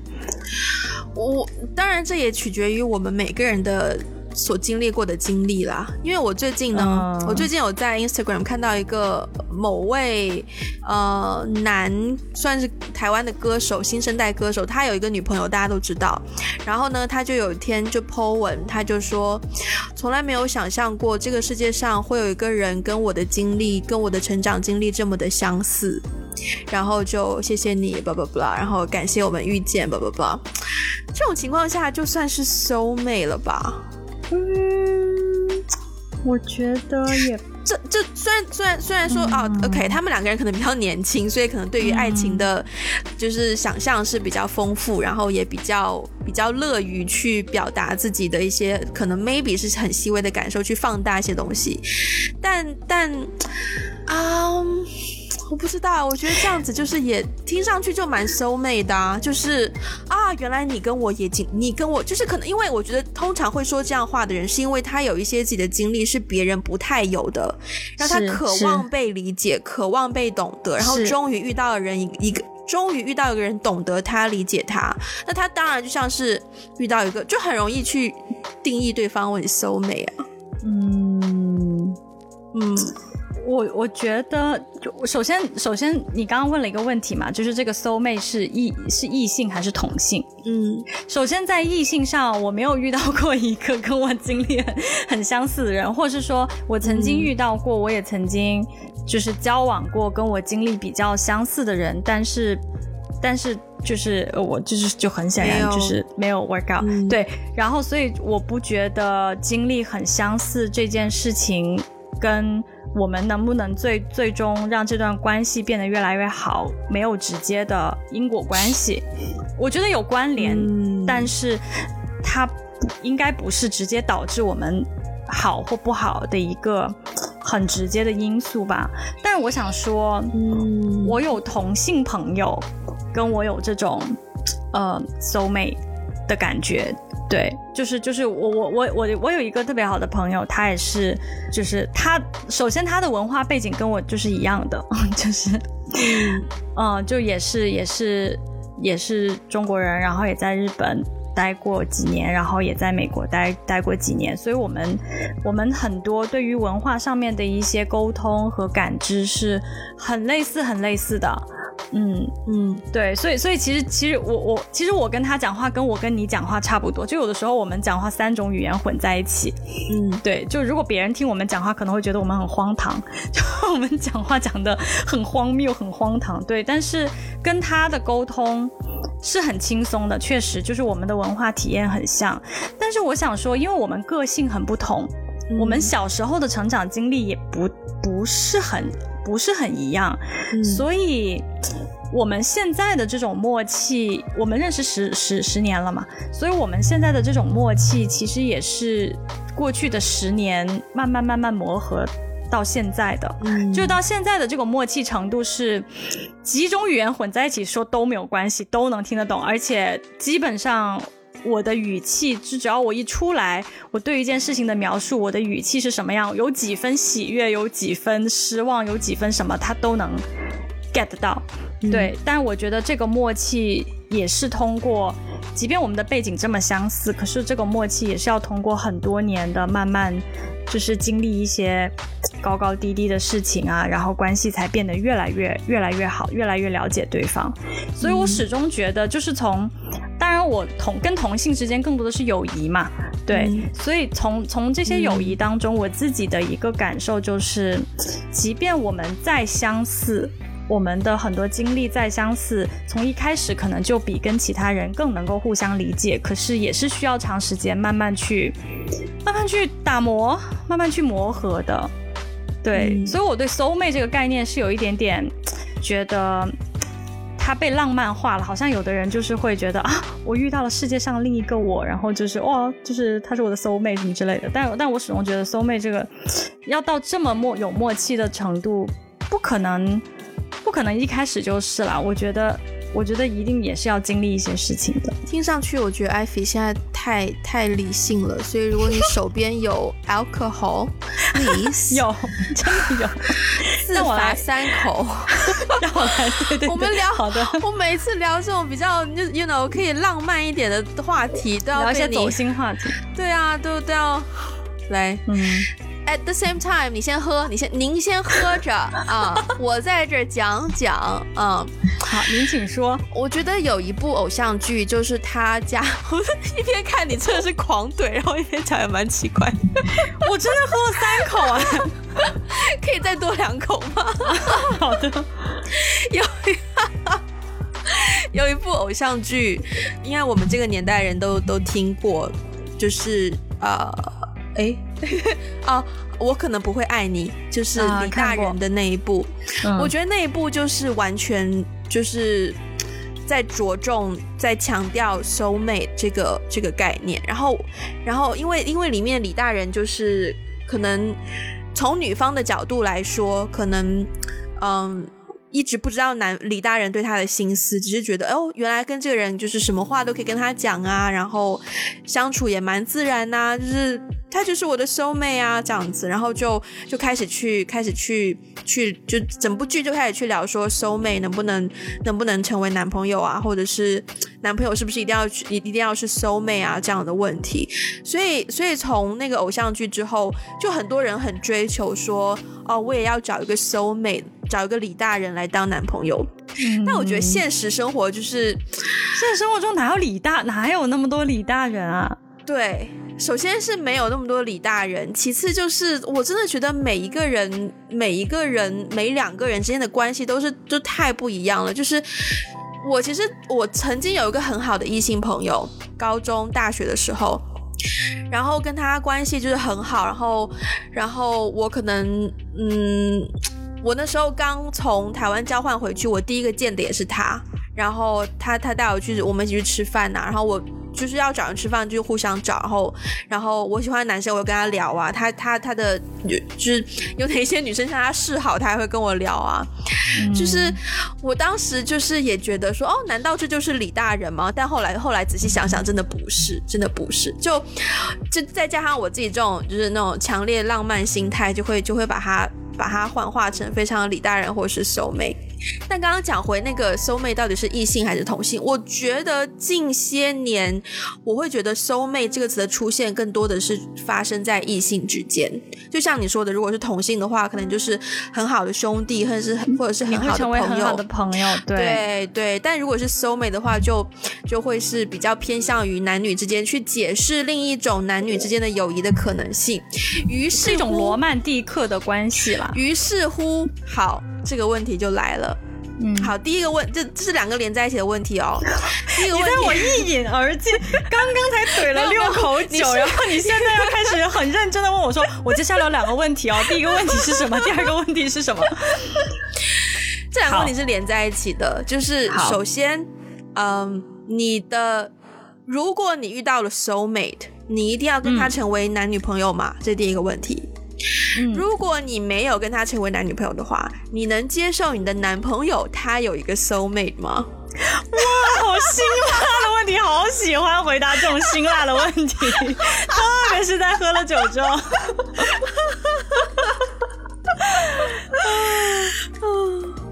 我当然这也取决于我们每个人的。所经历过的经历啦，因为我最近呢，我最近有在 Instagram 看到一个某位呃男，算是台湾的歌手，新生代歌手，他有一个女朋友，大家都知道。然后呢，他就有一天就 po 文，他就说，从来没有想象过这个世界上会有一个人跟我的经历，跟我的成长经历这么的相似。然后就谢谢你，叭叭叭，然后感谢我们遇见，叭叭叭。这种情况下，就算是 so 美了吧。嗯，我觉得也这这虽然虽然虽然说啊，OK，他们两个人可能比较年轻，所以可能对于爱情的，就是想象是比较丰富，然后也比较比较乐于去表达自己的一些可能 maybe 是很细微的感受，去放大一些东西，但但啊。我不知道，我觉得这样子就是也听上去就蛮 soul mate 的，就是啊，原来你跟我也经，你跟我就是可能，因为我觉得通常会说这样话的人，是因为他有一些自己的经历是别人不太有的，让他渴望被理解，渴望被懂得，然后终于遇到了人一一个，终于遇到一个人懂得他，理解他，那他当然就像是遇到一个，就很容易去定义对方为 soul mate 啊，嗯。嗯。我我觉得，就首先首先，你刚刚问了一个问题嘛，就是这个 soul mate 是异是异性还是同性？嗯，首先在异性上，我没有遇到过一个跟我经历很很相似的人，或者是说我曾经遇到过，我也曾经就是交往过跟我经历比较相似的人，但是但是就是我就是就很显然就是没有 work out，对，然后所以我不觉得经历很相似这件事情跟。我们能不能最最终让这段关系变得越来越好？没有直接的因果关系，我觉得有关联，但是它应该不是直接导致我们好或不好的一个很直接的因素吧。但是我想说，我有同性朋友，跟我有这种呃 soul mate 的感觉。对，就是就是我我我我我有一个特别好的朋友，他也是，就是他首先他的文化背景跟我就是一样的，就是嗯，就也是也是也是中国人，然后也在日本待过几年，然后也在美国待待过几年，所以我们我们很多对于文化上面的一些沟通和感知是很类似很类似的。嗯嗯，对，所以所以其实其实我我其实我跟他讲话跟我跟你讲话差不多，就有的时候我们讲话三种语言混在一起。嗯，对，就如果别人听我们讲话，可能会觉得我们很荒唐，就我们讲话讲的很荒谬很荒唐。对，但是跟他的沟通是很轻松的，确实就是我们的文化体验很像。但是我想说，因为我们个性很不同，我们小时候的成长经历也不不是很。不是很一样，所以我们现在的这种默契，我们认识十十十年了嘛，所以我们现在的这种默契，其实也是过去的十年慢慢慢慢磨合到现在的，就到现在的这个默契程度是几种语言混在一起说都没有关系，都能听得懂，而且基本上。我的语气，就只要我一出来，我对一件事情的描述，我的语气是什么样，有几分喜悦，有几分失望，有几分什么，他都能 get 到。对，但我觉得这个默契也是通过，即便我们的背景这么相似，可是这个默契也是要通过很多年的慢慢，就是经历一些高高低低的事情啊，然后关系才变得越来越越来越好，越来越了解对方。所以我始终觉得，就是从。当然，我同跟同性之间更多的是友谊嘛，对，所以从从这些友谊当中，我自己的一个感受就是，即便我们再相似，我们的很多经历再相似，从一开始可能就比跟其他人更能够互相理解，可是也是需要长时间慢慢去慢慢去打磨，慢慢去磨合的，对，所以我对 soul mate 这个概念是有一点点觉得。它被浪漫化了，好像有的人就是会觉得啊，我遇到了世界上另一个我，然后就是哇，就是他是我的 soul mate 什么之类的。但但我始终觉得 soul mate 这个要到这么默有默契的程度，不可能，不可能一开始就是啦。我觉得。我觉得一定也是要经历一些事情的。听上去，我觉得艾菲现在太太理性了。所以，如果你手边有 alcohol，please 有，真的有，四罚三口。让我来，对对，我们聊好的。我每次聊这种比较就 you know 可以浪漫一点的话题，都要聊一些走心话题。对啊，都都要来，嗯。At the same time，你先喝，你先，您先喝着啊，我在这讲讲，啊，好，您请说。我觉得有一部偶像剧，就是他家，我一边看你真的是狂怼，然后一边讲也蛮奇怪。我真的喝了三口啊，可以再多两口吗？好的。有有一部偶像剧，应该我们这个年代人都都听过，就是呃。哎，啊，我可能不会爱你，就是李大人的那一部。我觉得那一部就是完全就是在着重在强调 soul mate 这个这个概念。然后，然后因为因为里面李大人就是可能从女方的角度来说，可能嗯。一直不知道男李大人对他的心思，只是觉得哦，原来跟这个人就是什么话都可以跟他讲啊，然后相处也蛮自然呐，就是他就是我的 soul mate 啊这样子，然后就就开始去开始去去就整部剧就开始去聊说 soul mate 能不能能不能成为男朋友啊，或者是男朋友是不是一定要去一一定要是 soul mate 啊这样的问题，所以所以从那个偶像剧之后，就很多人很追求说哦，我也要找一个 soul mate。找一个李大人来当男朋友，但我觉得现实生活就是，现实生活中哪有李大，哪有那么多李大人啊？对，首先是没有那么多李大人，其次就是我真的觉得每一个人、每一个人、每两个人之间的关系都是就太不一样了。就是我其实我曾经有一个很好的异性朋友，高中、大学的时候，然后跟他关系就是很好，然后然后我可能嗯。我那时候刚从台湾交换回去，我第一个见的也是他，然后他他带我去，我们一起去吃饭呐，然后我就是要找人吃饭，就互相找，然后然后我喜欢的男生，我就跟他聊啊，他他他的就是有哪些女生向他示好，他还会跟我聊啊，就是我当时就是也觉得说，哦，难道这就是李大人吗？但后来后来仔细想想，真的不是，真的不是，就就再加上我自己这种就是那种强烈浪漫心态，就会就会把他。把他幻化成非常李大人或是熟妹。但刚刚讲回那个收妹到底是异性还是同性？我觉得近些年我会觉得收妹这个词的出现更多的是发生在异性之间。就像你说的，如果是同性的话，可能就是很好的兄弟，或者是或者是很好的朋友的朋友。对对。但如果是收妹的话，就就会是比较偏向于男女之间去解释另一种男女之间的友谊的可能性。于是，一种罗曼蒂克的关系啦。于是乎，好。这个问题就来了，嗯，好，第一个问，这这是两个连在一起的问题哦。第一个问题，我一饮而尽，刚刚才怼了六口酒，然后你现在要开始很认真的问我说，我接下来有两个问题哦，第一个问题是什么？第二个问题是什么？这两个问题是连在一起的，就是首先，嗯，你的如果你遇到了 soul mate，你一定要跟他成为男女朋友吗？这第一个问题。如果你没有跟他成为男女朋友的话，你能接受你的男朋友他有一个 soul mate 吗？哇，好辛辣的问题，好喜欢回答这种辛辣的问题，特别是在喝了酒之后。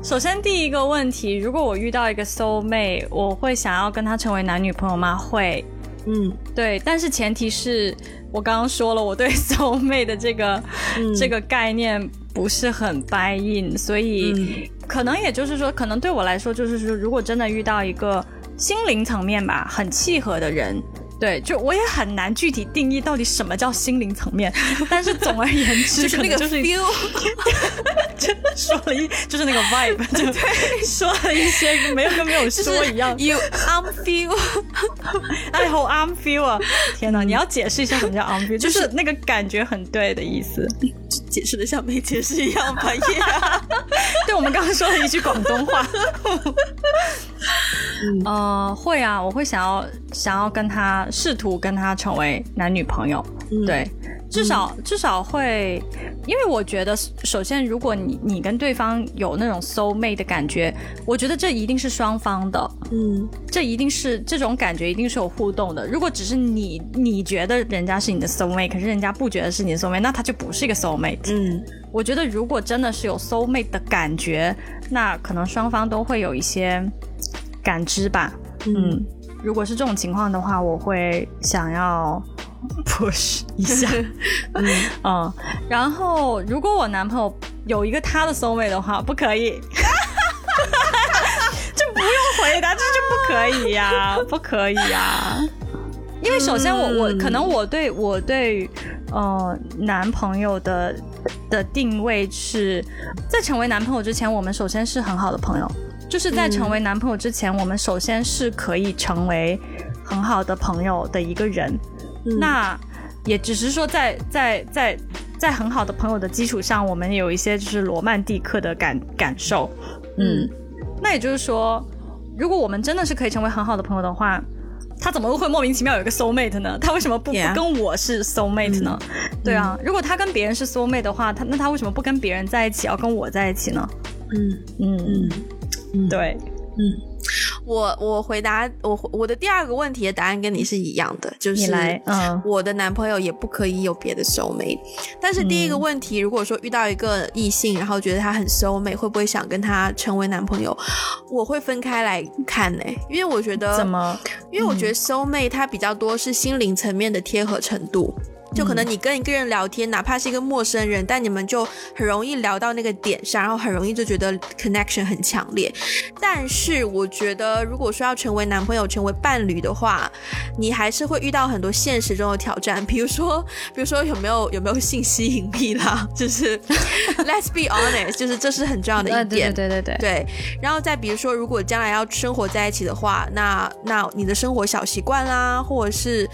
首先第一个问题，如果我遇到一个 soul mate，我会想要跟他成为男女朋友吗？会，嗯，对，但是前提是。我刚刚说了，我对 soul mate 的这个这个概念不是很 buy in，所以可能也就是说，可能对我来说，就是说，如果真的遇到一个心灵层面吧，很契合的人。对，就我也很难具体定义到底什么叫心灵层面，但是总而言之，就是那个就是 feel，真的说了一就是那个 vibe，对，说了一些没有跟没有说一样。You I'm feel，哎好 I'm feel 啊！天哪，你要解释一下什么叫 I'm feel，就是那个感觉很对的意思。解释的像没解释一样吧？对，我们刚刚说了一句广东话。呃，会啊，我会想要想要跟他试图跟他成为男女朋友，对，至少至少会，因为我觉得，首先，如果你你跟对方有那种 soul mate 的感觉，我觉得这一定是双方的，嗯，这一定是这种感觉一定是有互动的。如果只是你你觉得人家是你的 soul mate，可是人家不觉得是你的 soul mate，那他就不是一个 soul mate。嗯，我觉得如果真的是有 soul mate 的感觉，那可能双方都会有一些。感知吧，嗯，如果是这种情况的话，我会想要 push 一下，嗯，然后如果我男朋友有一个他的 soul mate 的话，不可以，这不用回答，这就不可以呀，不可以呀，因为首先我我可能我对我对呃男朋友的的定位是在成为男朋友之前，我们首先是很好的朋友。就是在成为男朋友之前，我们首先是可以成为很好的朋友的一个人。那也只是说，在在在在很好的朋友的基础上，我们有一些就是罗曼蒂克的感感受。嗯，那也就是说，如果我们真的是可以成为很好的朋友的话，他怎么会莫名其妙有一个 soul mate 呢？他为什么不不跟我是 soul mate 呢？对啊，如果他跟别人是 soul mate 的话，他那他为什么不跟别人在一起，要跟我在一起呢？嗯嗯嗯。对，嗯，我我回答我我的第二个问题的答案跟你是一样的，就是嗯，我的男朋友也不可以有别的 soul mate。但是第一个问题，如果说遇到一个异性，然后觉得他很 soul mate，会不会想跟他成为男朋友？我会分开来看呢，因为我觉得怎么？因为我觉得 soul mate 它比较多是心灵层面的贴合程度。就可能你跟一个人聊天，哪怕是一个陌生人，但你们就很容易聊到那个点上，然后很容易就觉得 connection 很强烈。但是我觉得，如果说要成为男朋友、成为伴侣的话，你还是会遇到很多现实中的挑战，比如说，比如说有没有有没有性吸引力啦，就是 let's be honest，就是这是很重要的一点。对对对对对。然后再比如说，如果将来要生活在一起的话，那那你的生活小习惯啦，或者是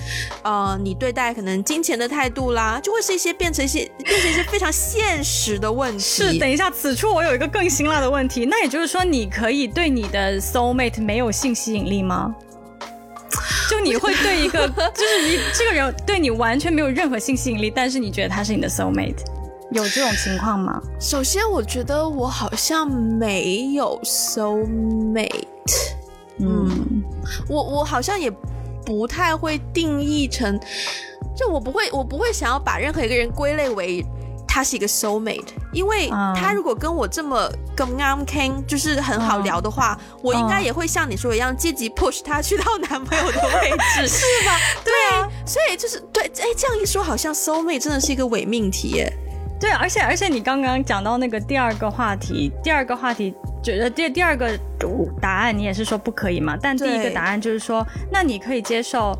呃，你对待可能金钱的。态度啦，就会是一些变成一些变成一些非常现实的问题。是，等一下，此处我有一个更辛辣的问题，那也就是说，你可以对你的 soul mate 没有性吸引力吗？就你会对一个，就是你这个人对你完全没有任何性吸引力，但是你觉得他是你的 soul mate，有这种情况吗？首先，我觉得我好像没有 soul mate。嗯，我我好像也不太会定义成。就我不会，我不会想要把任何一个人归类为他是一个 soul mate，因为他如果跟我这么跟 am king 就是很好聊的话，我应该也会像你说一样积极 push 他去到男朋友的位置，是吧？对啊，所以就是对，哎，这样一说，好像 soul mate 真的是一个伪命题耶。对，而且而且你刚刚讲到那个第二个话题，第二个话题觉得第第二个答案你也是说不可以嘛？但第一个答案就是说，那你可以接受。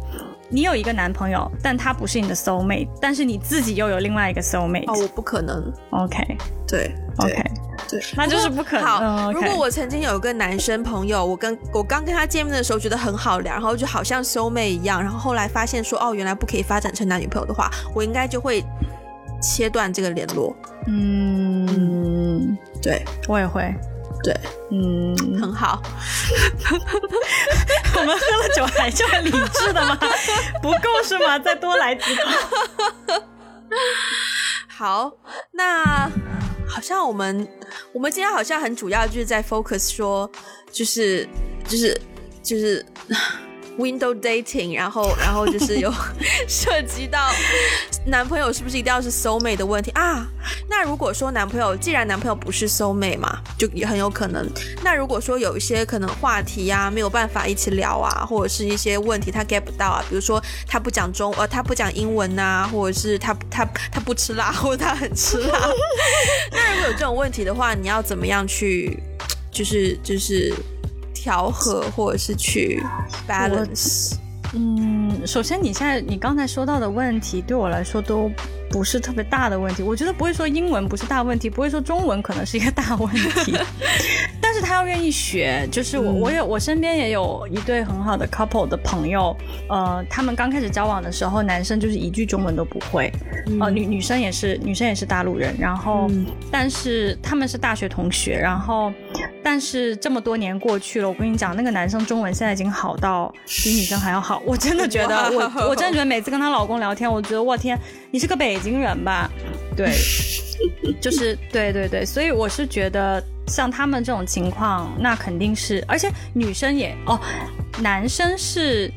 你有一个男朋友，但他不是你的 soul mate，但是你自己又有另外一个 soul mate。哦，我不可能。OK，对，OK，对，那就是不可能。好，如果我曾经有一个男生朋友，我跟我刚跟他见面的时候觉得很好聊，然后就好像 soul mate 一样，然后后来发现说哦，原来不可以发展成男女朋友的话，我应该就会切断这个联络。嗯，对，我也会。对，嗯，很好。我们喝了酒还是很理智的吗？不够是吗？再多来几口。好，那好像我们我们今天好像很主要就是在 focus 说，就是就是就是。Window dating，然后，然后就是有 涉及到男朋友是不是一定要是 soul mate 的问题啊？那如果说男朋友，既然男朋友不是 soul mate 嘛，就也很有可能。那如果说有一些可能话题呀，没有办法一起聊啊，或者是一些问题他 get 不到啊，比如说他不讲中，呃，他不讲英文呐，或者是他他他不吃辣，或者他很吃辣。那如果有这种问题的话，你要怎么样去，就是就是。调和或者是去 balance，嗯，首先你现在你刚才说到的问题对我来说都不是特别大的问题，我觉得不会说英文不是大问题，不会说中文可能是一个大问题。但是他要愿意学，就是我，我有我身边也有一对很好的 couple 的朋友，呃，他们刚开始交往的时候，男生就是一句中文都不会，呃，女女生也是，女生也是大陆人，然后，但是他们是大学同学，然后，但是这么多年过去了，我跟你讲，那个男生中文现在已经好到比女生还要好，我真的觉得，我我真的觉得每次跟她老公聊天，我觉得我天，你是个北京人吧？对，就是对对对，所以我是觉得。像他们这种情况，那肯定是，而且女生也哦，男生是，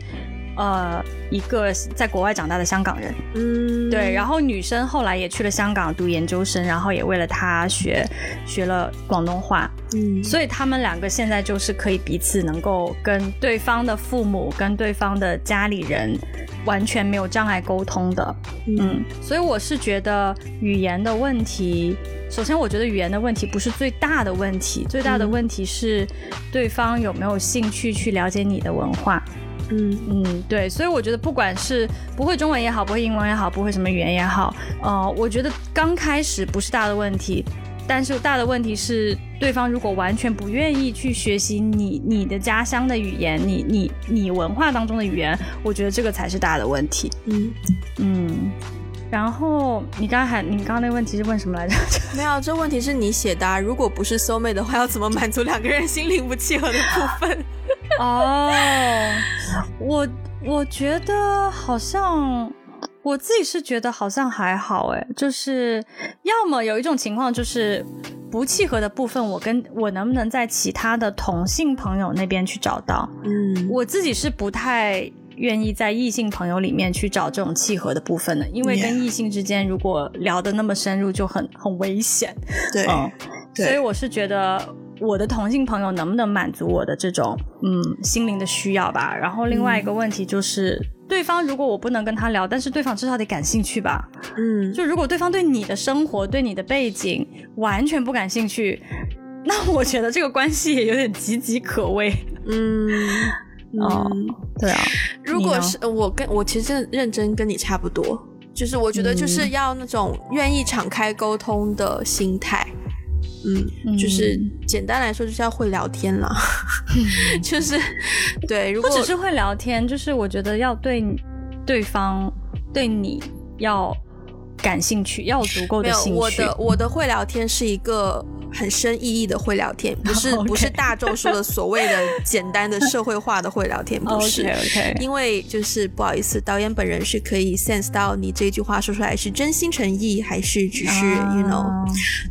呃，一个在国外长大的香港人，嗯，对，然后女生后来也去了香港读研究生，然后也为了他学学了广东话，嗯，所以他们两个现在就是可以彼此能够跟对方的父母、跟对方的家里人完全没有障碍沟通的，嗯，所以我是觉得语言的问题。首先，我觉得语言的问题不是最大的问题，最大的问题是对方有没有兴趣去了解你的文化。嗯嗯，对，所以我觉得不管是不会中文也好，不会英文也好，不会什么语言也好，呃，我觉得刚开始不是大的问题，但是大的问题是对方如果完全不愿意去学习你你的家乡的语言，你你你文化当中的语言，我觉得这个才是大的问题。嗯嗯。然后你刚刚还，你刚刚那个问题是问什么来着？没有，这问题是你写的。如果不是 soul mate 的话，要怎么满足两个人心灵不契合的部分？哦，我我觉得好像我自己是觉得好像还好哎，就是要么有一种情况就是不契合的部分，我跟我能不能在其他的同性朋友那边去找到？嗯，我自己是不太。愿意在异性朋友里面去找这种契合的部分的，因为跟异性之间如果聊得那么深入，就很很危险。对，所以我是觉得我的同性朋友能不能满足我的这种嗯心灵的需要吧。然后另外一个问题就是，对方如果我不能跟他聊，但是对方至少得感兴趣吧。嗯，就如果对方对你的生活、对你的背景完全不感兴趣，那我觉得这个关系也有点岌岌可危。嗯。哦，对啊，如果是我跟我其实认真跟你差不多，就是我觉得就是要那种愿意敞开沟通的心态，嗯，就是简单来说就是要会聊天了，就是对，如果只是会聊天，就是我觉得要对对方对你要感兴趣，要有足够的兴趣。我的我的会聊天是一个。很深意义的会聊天，不是 不是大众说的所谓的简单的社会化的会聊天，不是。因为就是不好意思，导演本人是可以 sense 到你这句话说出来是真心诚意，还是只是 you know，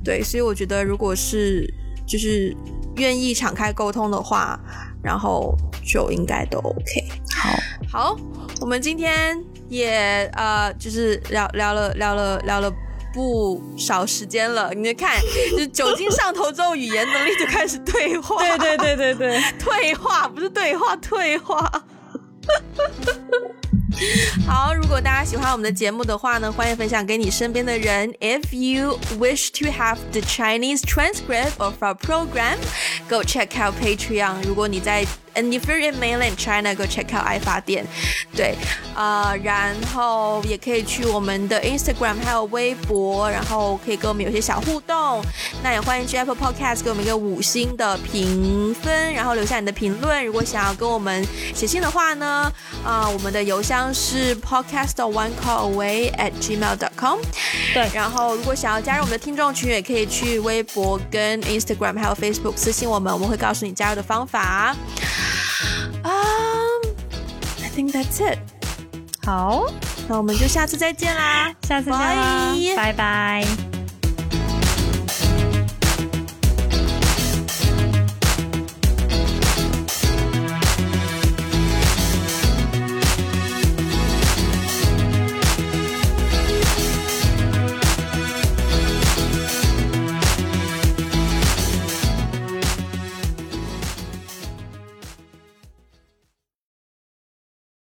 对，所以我觉得如果是就是愿意敞开沟通的话，然后就应该都 OK。好，好，我们今天也呃就是聊聊了聊了聊了。不少时间了，你看，就酒精上头之后，语言能力就开始退化。对对对对对，退化不是对话，退化。好，如果大家喜欢我们的节目的话呢，欢迎分享给你身边的人。If you wish to have the Chinese transcript of our program, go check out Patreon。如果你在 And if you're in mainland China, go check out IFA 点。对，啊，然后也可以去我们的 Instagram 还有微博，然后可以跟我们有些小互动。那也欢迎去 Apple Podcast 给我们一个五星的评分，然后留下你的评论。如果想要跟我们写信的话呢，啊，我们的邮箱是 podcast one call away at gmail dot com。对，然后如果想要加入我们的听众群，也可以去微博、跟 Instagram 还有 Facebook 私信我们，我们会告诉你加入的方法。um i think that's it 好那我们就下次再见啦。下次见啦拜拜。